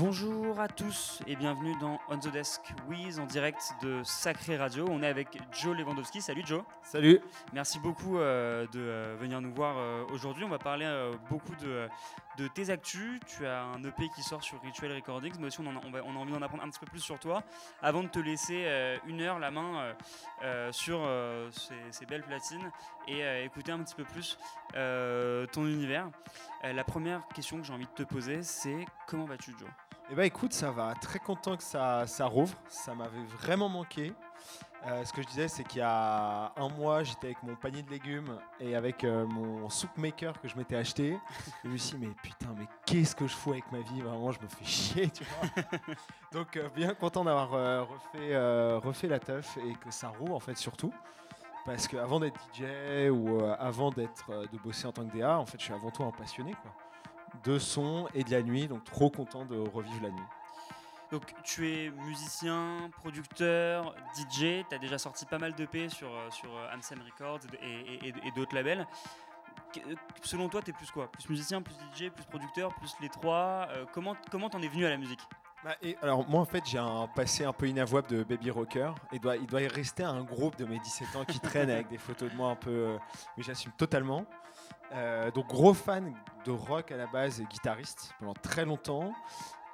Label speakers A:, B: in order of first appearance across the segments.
A: Bonjour à tous et bienvenue dans On the Desk Wiz en direct de Sacré Radio. On est avec Joe Lewandowski. Salut Joe.
B: Salut.
A: Merci beaucoup euh, de euh, venir nous voir euh, aujourd'hui. On va parler beaucoup de, de tes actus. Tu as un EP qui sort sur Ritual Recordings, mais aussi on, en a, envie d'en apprendre un petit peu plus sur toi avant de te laisser euh, une heure la main euh, euh, sur ces, belles platines et écouter un petit peu plus ton univers. La première question que j'ai envie de te poser, c'est comment vas-tu Joe?
B: Eh ben écoute, ça va. Très content que ça, ça rouvre. Ça m'avait vraiment manqué. Euh, ce que je disais, c'est qu'il y a un mois, j'étais avec mon panier de légumes et avec euh, mon soup maker que je m'étais acheté. Et je me suis dit, mais putain, mais qu'est-ce que je fous avec ma vie? Vraiment, je me fais chier, tu vois. Donc, euh, bien content d'avoir refait, refait la teuf et que ça roule, en fait, surtout. Parce qu'avant d'être DJ ou avant d'être de bosser en tant que DA, en fait, je suis avant tout un passionné, quoi. De son et de la nuit, donc trop content de revivre la nuit.
A: Donc tu es musicien, producteur, DJ, tu as déjà sorti pas mal d'EP sur, euh, sur euh, Ansem Records et, et- et- et d'autres labels. Euh, Selon toi, tu es plus quoi? Plus musicien, plus DJ, plus producteur, plus les trois Euh, Comment comment t'en es venu à la musique?
B: Bah, et alors moi en fait j'ai un passé un peu inavouable de baby rocker. Et doit, il doit y rester un groupe de mes 17 ans qui traîne avec des photos de moi un peu euh, mais j'assume totalement. Euh, donc gros fan de rock à la base et guitariste pendant très longtemps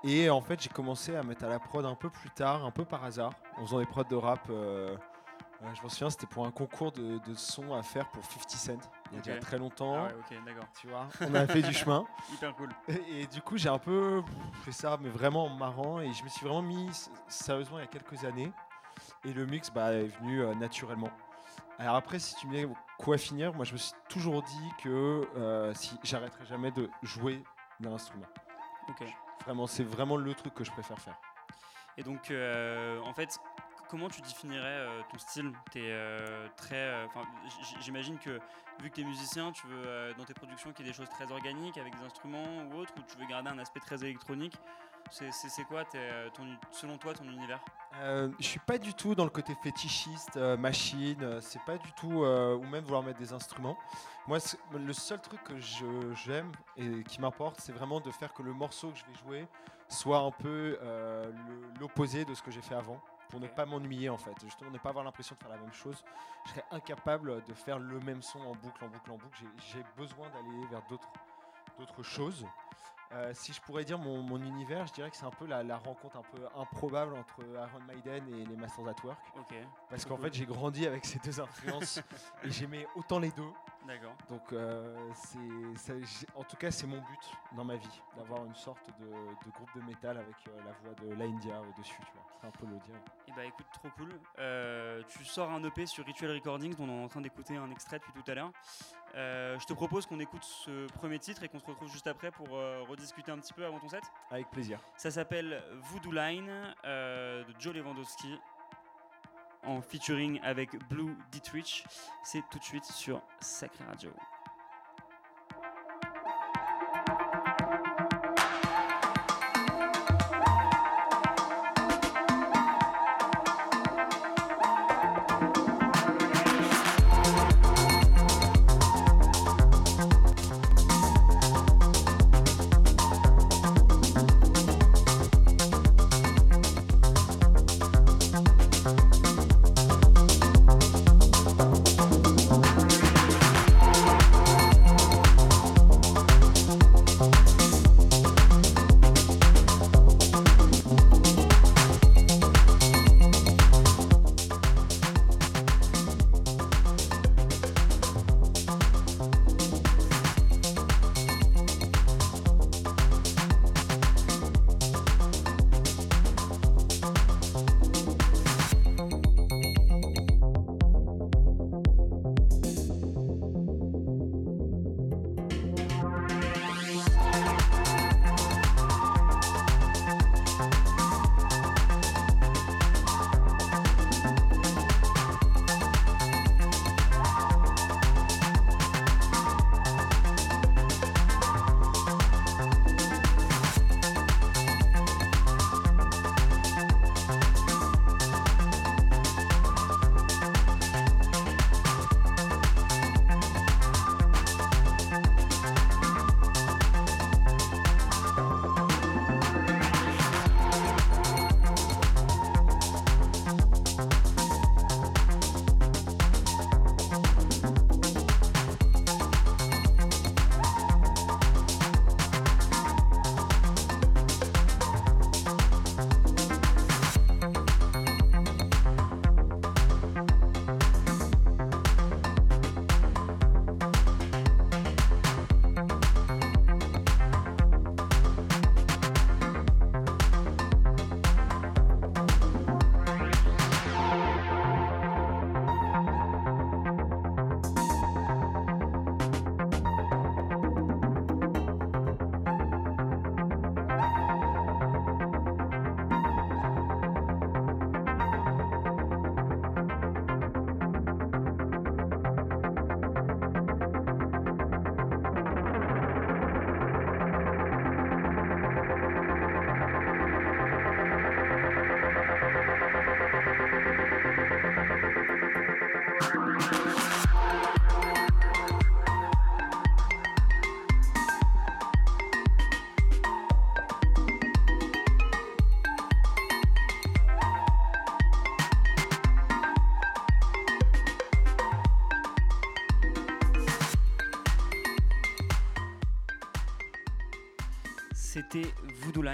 B: et en fait j'ai commencé à mettre à la prod un peu plus tard, un peu par hasard, en faisant des prods de rap. euh, euh, je m'en souviens c'était pour un concours de, de son à faire pour 50 Cent il y a déjà très longtemps.
A: Ah ouais, ok, d'accord.
B: Tu vois, on a fait du chemin.
A: Hyper cool.
B: Et, et du coup, j'ai un peu fait ça, mais vraiment marrant. Et je me suis vraiment mis sérieusement il y a quelques années. Et le mix bah, est venu euh, naturellement. Alors après, si tu me dis quoi finir, moi je me suis toujours dit que euh, si j'arrêterai jamais de jouer d'un instrument.
A: Ok.
B: Vraiment, c'est vraiment le truc que je préfère faire.
A: Et donc, euh, en fait, comment tu définirais euh, ton style? T'es euh, très. j'imagine que vu que tu es musicien, tu veux dans tes productions qu'il y ait des choses très organiques avec des instruments ou autre, ou tu veux garder un aspect très électronique. C'est quoi, euh, ton, selon toi, ton univers?
B: Euh, je suis pas du tout dans le côté fétichiste, euh, machine, euh, c'est pas du tout, euh, ou même vouloir mettre des instruments. Moi, le seul truc que j'aime et qui m'importe, c'est vraiment de faire que le morceau que je vais jouer soit un peu l'opposé de ce que j'ai fait avant, pour ne pas m'ennuyer en fait, justement ne pas avoir l'impression de faire la même chose. Je serais incapable de faire le même son en boucle, en boucle, en boucle. J'ai- besoin d'aller vers d'autres d'autres choses. Euh, si je pourrais dire mon, mon univers, je dirais que c'est un peu la, la rencontre un peu improbable entre Iron Maiden et les Masters at Work. Parce qu'en
A: cool.
B: fait, j'ai grandi avec ces deux influences et j'aimais autant les deux.
A: d'accord.
B: Donc, euh, ça- en tout cas, c'est mon but dans ma vie, d'avoir une sorte de, de groupe de métal avec euh, la voix de l'India au-dessus. Tu vois. C'est un peu le dire.
A: Et bah écoute, trop cool. Tu sors un EP sur Ritual Recordings dont on est en train d'écouter un extrait depuis tout à l'heure. Je te propose qu'on écoute ce premier titre et qu'on se retrouve juste après pour rediscuter un petit peu avant ton set.
B: Avec plaisir.
A: Ça s'appelle Voodoo Line euh, de Joe Lewandowski en featuring avec Blue Dietrich. C'est tout de suite sur Sacré Radio.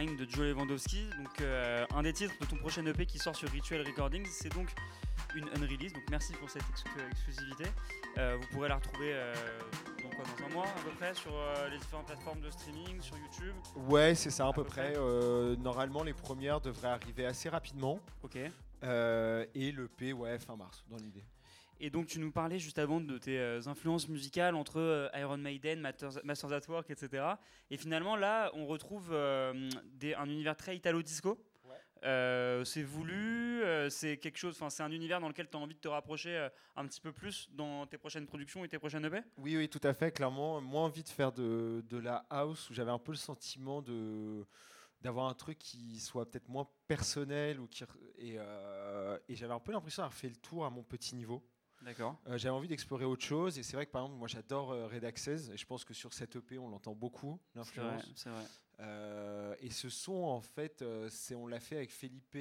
A: De Joe Lewandowski. Donc, euh, un des titres de ton prochain EP qui sort sur Ritual Recordings. C'est donc une unrelease. Donc, merci pour cette exclusivité. Euh, vous pourrez la retrouver euh, dans un mois à peu près sur les différentes plateformes de streaming, sur YouTube?
B: Ouais, c'est ça à, peu, près. normalement, les premières devraient arriver assez rapidement.
A: Ok.
B: et l'EP, ouais, fin mars, dans l'idée.
A: Et donc tu nous parlais juste avant de tes euh, influences musicales entre euh, Iron Maiden, Masters, at Work, etc. Et finalement là, on retrouve euh, un univers très italo-disco. c'est voulu, c'est quelque chose, enfin c'est un univers dans lequel tu as envie de te rapprocher un petit peu plus dans tes prochaines productions et tes prochaines EP
B: Oui, oui, tout à fait, clairement. Moi, envie de faire de, de la house où j'avais un peu le sentiment de d'avoir un truc qui soit peut-être moins personnel ou qui, et, et j'avais un peu l'impression d'avoir fait le tour à mon petit niveau.
A: D'accord.
B: Euh, j'avais envie d'explorer autre chose et c'est vrai que par exemple moi j'adore euh, Red Access et je pense que sur cette EP on l'entend beaucoup l'influence.
A: C'est vrai.
B: Euh, et ce son en fait c'est on l'a fait avec Felipe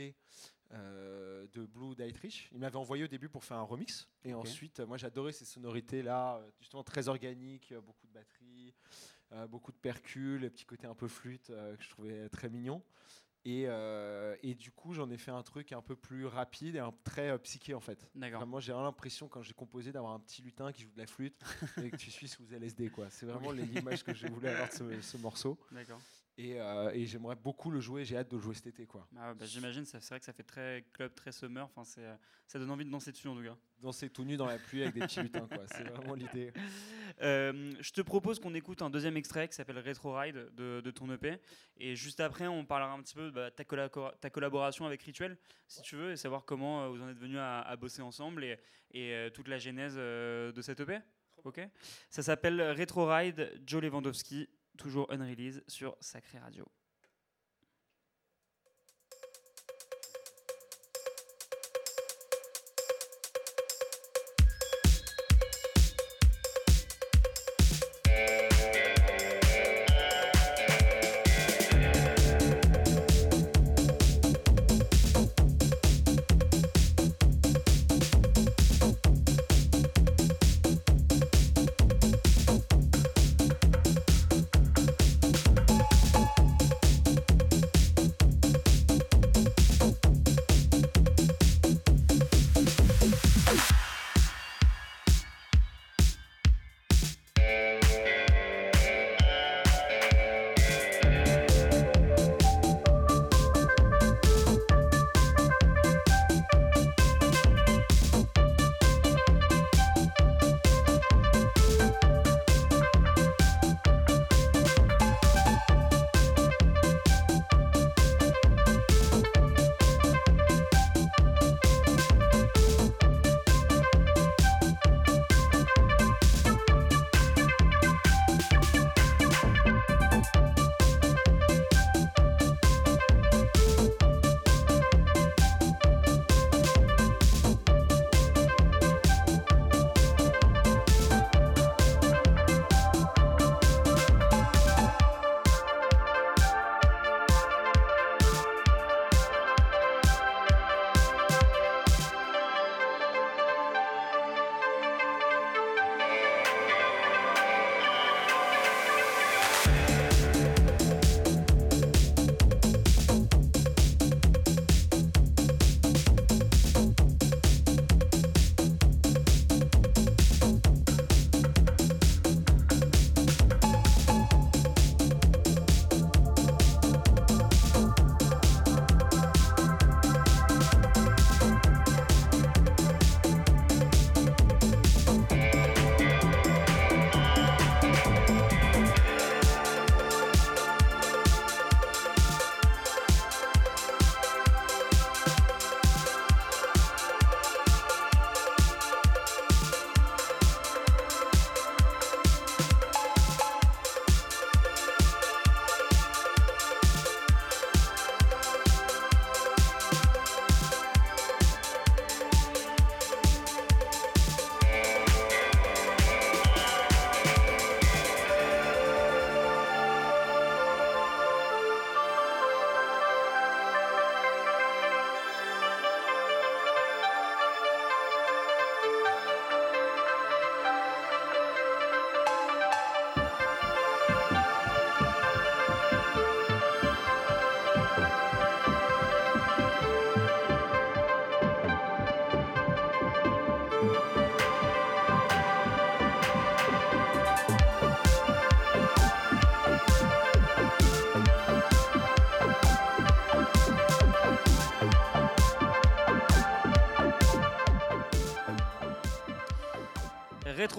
B: de Blue Dietrich. Il m'avait envoyé au début pour faire un remix et ensuite moi j'adorais ces sonorités là justement très organiques, beaucoup de batterie, beaucoup de percus, le petit côté un peu flûte que je trouvais très mignon. Euh, et, du coup, j'en ai fait un truc un peu plus rapide et un très euh, psyché en fait.
A: D'accord.
B: moi, j'ai l'impression quand j'ai composé d'avoir un petit lutin qui joue de la flûte et que tu suis sous LSD quoi. C'est vraiment l'image que je voulais avoir de ce, ce morceau.
A: D'accord.
B: Euh, et, j'aimerais beaucoup le jouer. J'ai hâte de le jouer cet été. Quoi.
A: Ah bah, J'imagine, c'est vrai que ça fait très club, très summer. Enfin, euh, ça donne envie de danser dessus en tout cas.
B: Danser tout nu dans la pluie avec des petits lutins. C'est vraiment l'idée.
A: Euh, je te propose qu'on écoute un deuxième extrait qui s'appelle Retro Ride de, ton EP. Et juste après, on parlera un petit peu de bah, ta, ta, collaboration avec Rituel, si tu veux, et savoir comment vous en êtes venus à, bosser ensemble et, et toute la genèse de cet EP. Ok? Ça s'appelle Retro Ride, Joe Lewandowski toujours unrelease sur Sacré Radio.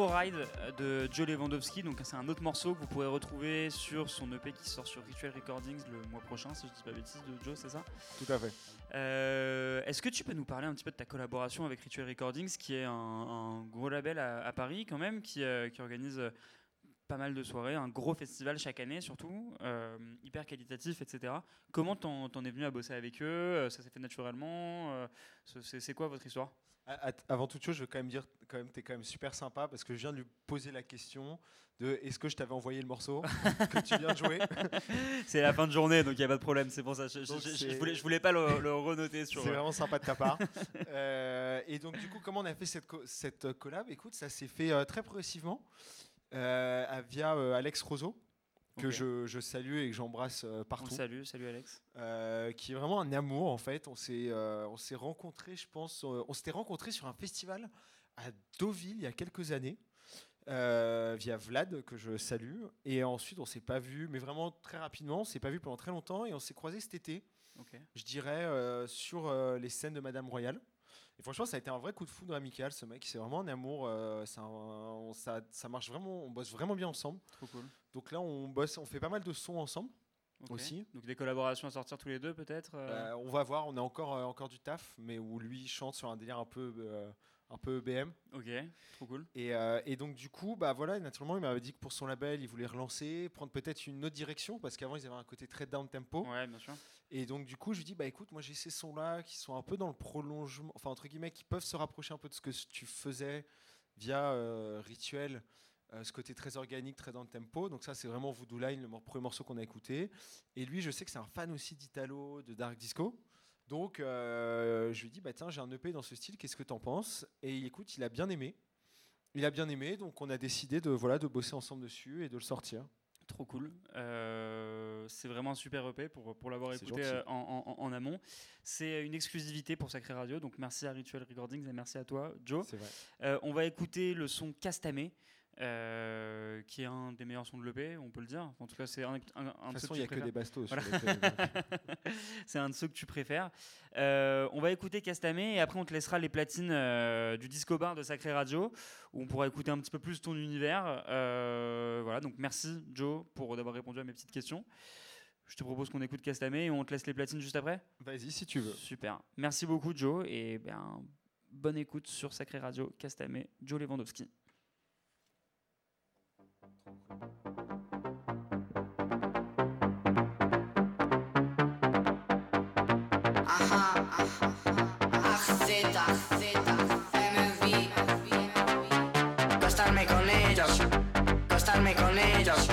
A: Ride de Joe Lewandowski. Donc c'est un autre morceau que vous pourrez retrouver sur son EP qui sort sur Ritual Recordings le mois prochain, si je dis pas bêtise, de Joe, c'est ça?
B: Tout à fait.
A: Euh, Est-ce que tu peux nous parler un petit peu de ta collaboration avec Ritual Recordings, qui est un, un gros label à, à Paris quand même, qui, euh, qui organise euh, pas mal de soirées, un gros festival chaque année surtout, euh, hyper qualitatif, etc. Comment t'en t'en es venu à bosser avec eux? Euh, Ça s'est fait naturellement Euh, c'est- C'est quoi votre histoire?
B: Avant toute chose, je veux quand même dire, quand même, t'es quand même super sympa parce que je viens de lui poser la question de est-ce que je t'avais envoyé le morceau que tu viens de jouer?
A: C'est la fin de journée, donc il n'y a pas de problème, c'est pour ça. Je, je- voulais, je voulais pas le, le renoter sur.
B: C'est vraiment sympa de ta part. Euh, et donc, du coup, comment on a fait cette, co- cette collab? Écoute, ça s'est fait euh, très progressivement via euh, Alex Roseau, que je, je salue et que j'embrasse euh,
A: On
B: partout.
A: salue, salut Alex.
B: euh, qui est vraiment un amour en fait. On s'est euh, on s'est rencontrés, je pense, euh, on s'était rencontrés sur un festival à Deauville il y a quelques années. euh, via Vlad que je salue et ensuite on s'est pas vu mais vraiment très rapidement on s'est pas vu pendant très longtemps et on s'est croisés cet été je dirais euh, sur euh, les scènes de Madame Royale et franchement ça a été un vrai coup de foudre amical ce mec c'est vraiment un amour euh, un- on- ça, ça marche vraiment on bosse vraiment bien ensemble
A: Trop cool.
B: donc là on bosse on fait pas mal de sons ensemble. Aussi.
A: Donc des collaborations à sortir tous les deux peut-être euh,
B: Euh, on va voir, on a encore, euh, encore du taf, mais où lui chante sur un délire un peu, euh, un peu BM.
A: Ok, trop cool.
B: Et, et donc du coup, bah voilà, naturellement, il m'avait dit que pour son label, il voulait relancer, prendre peut-être une autre direction, parce qu'avant ils avaient un côté très down tempo.
A: Ouais, bien sûr.
B: Et donc du coup, je lui dis, bah écoute, moi j'ai ces sons-là qui sont un peu dans le prolongement, enfin entre guillemets, qui peuvent se rapprocher un peu de ce que tu faisais via euh, Rituel. euh, ce côté très organique, très dans le tempo. Donc ça, c'est vraiment Voodoo Line, le premier morceau qu'on a écouté. Et lui, je sais que c'est un fan aussi d'Italo, de Dark Disco. Donc euh, je lui dis, bah tiens, j'ai un EP dans ce style, qu'est-ce que t'en penses? Et il écoute, il a bien aimé. Il a bien aimé, donc on a décidé de, voilà, de bosser ensemble dessus et de le sortir.
A: Trop cool. Euh, c'est vraiment un super EP pour, pour l'avoir écouté euh, en, en- en amont. C'est une exclusivité pour Sacré Radio, donc merci à Ritual Recordings et merci à toi, Joe.
B: Vrai.
A: Euh, on va écouter le son Castamé, euh, qui est un des meilleurs sons de l'EP, on peut le dire. En tout cas, c'est un, un, un
B: De toute façon,
A: que
B: il n'y
A: tu
B: a que
A: préfères.
B: des bastos.
A: Voilà. c'est un de ceux que tu préfères. Euh, on va écouter Castamé et après on te laissera les platines euh, du disco bar de Sacré Radio où on pourra écouter un petit peu plus ton univers. Euh, voilà, donc merci Joe pour d'avoir répondu à mes petites questions. Je te propose qu'on écoute Castamé et on te laisse les platines juste après.
B: Vas-y, si tu veux.
A: Super. Merci beaucoup Joe et bien bonne écoute sur Sacré Radio Castamé, Joe Lewandowski.
C: Ajá, AZ, MV. Gastarme con ellos, gastarme con ellos,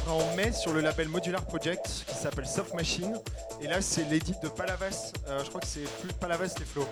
B: arrivera en sur le label Modular Project qui s'appelle Soft Machine. Et là, c'est l'édit de Palavas. Euh, je crois que c'est plus Palavas et Flo.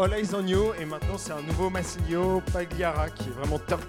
B: All Eyes on et maintenant c'est un nouveau Massilio Pagliara qui est vraiment top.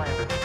D: The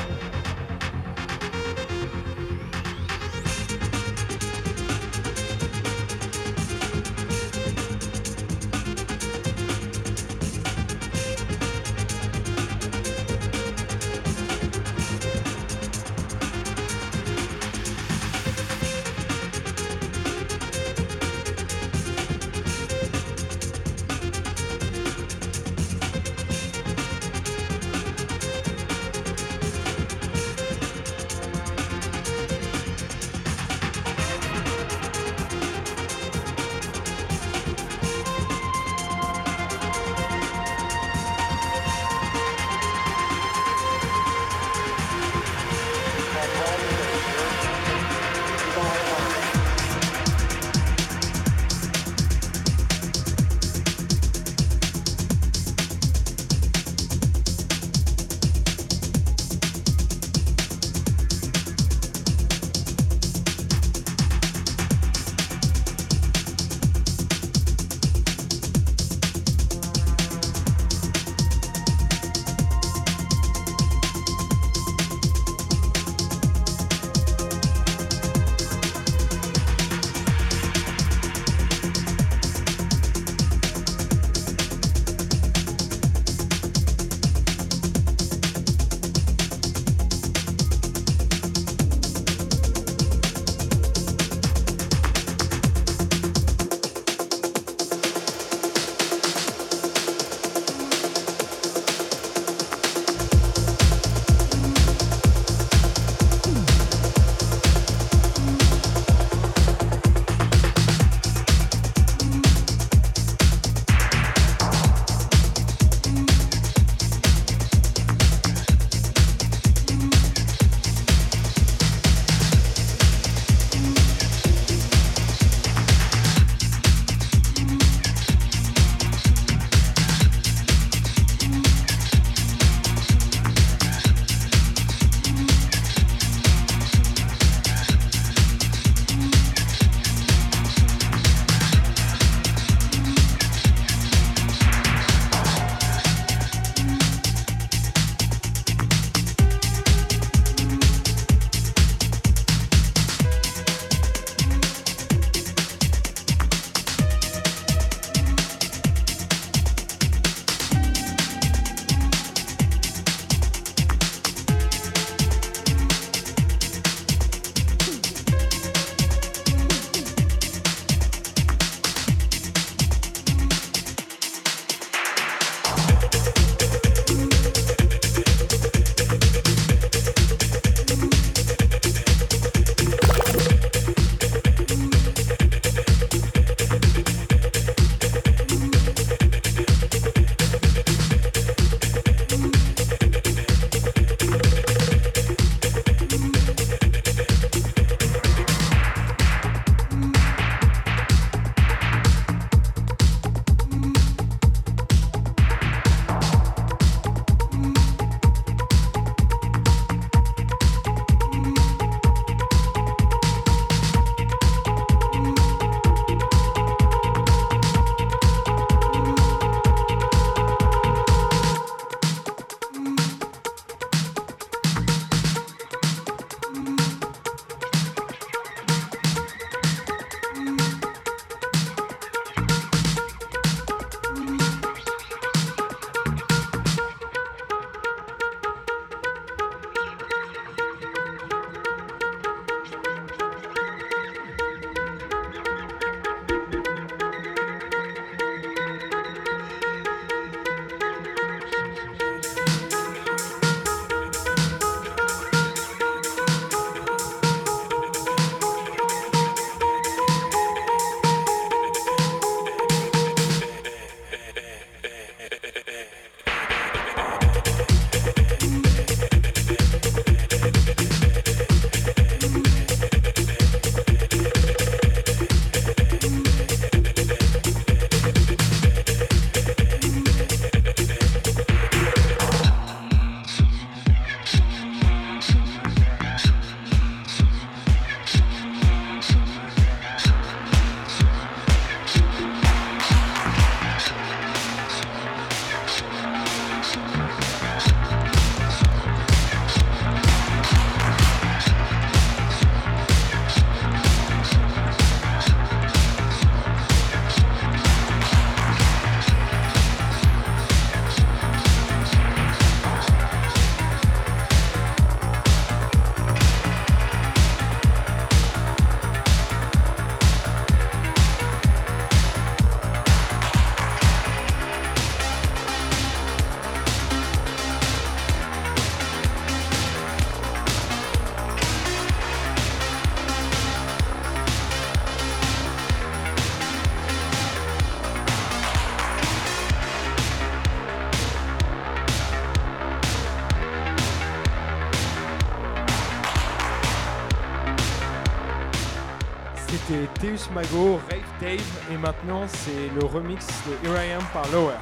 B: Mago, Rave Dave, et maintenant c'est le remix de Here I Am par Lower.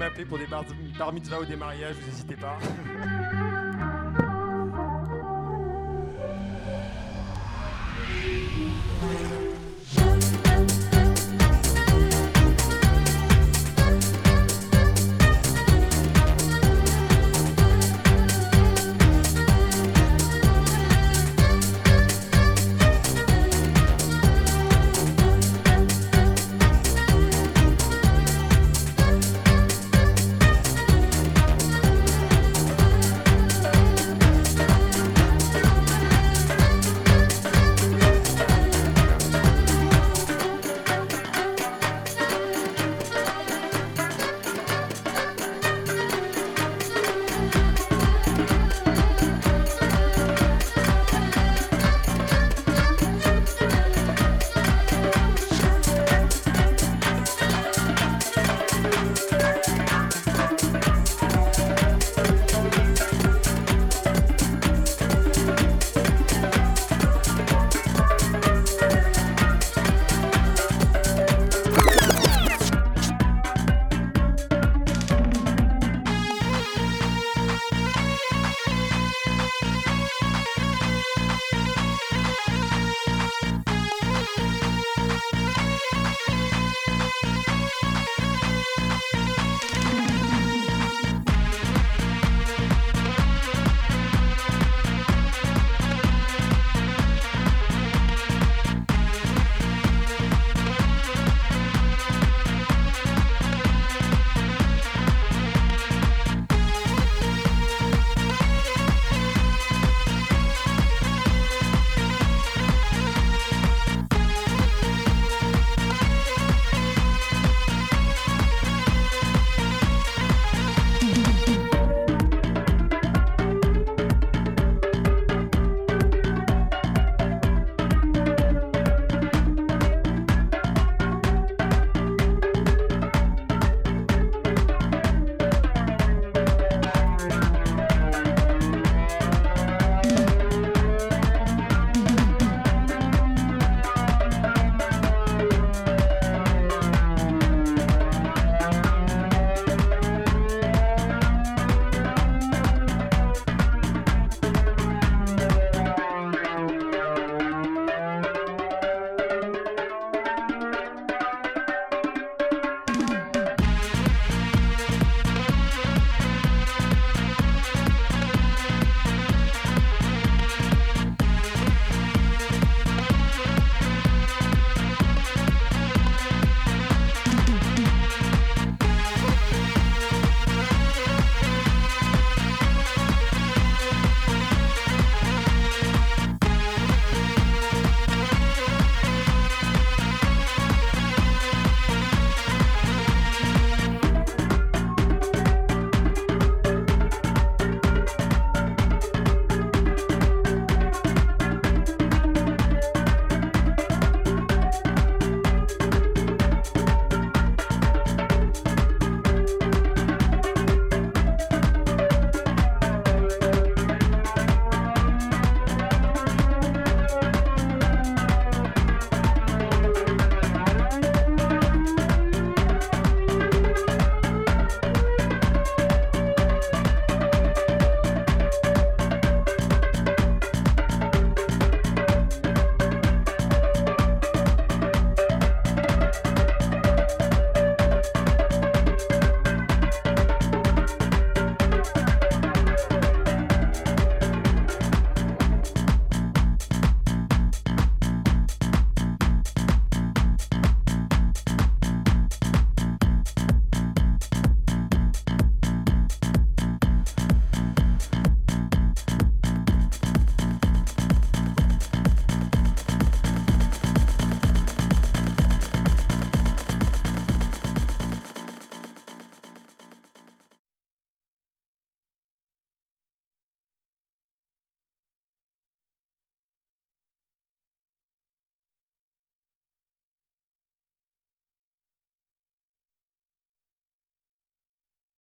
B: M'appeler pour des bar, bar mitzvah ou des mariages, vous n'hésitez pas.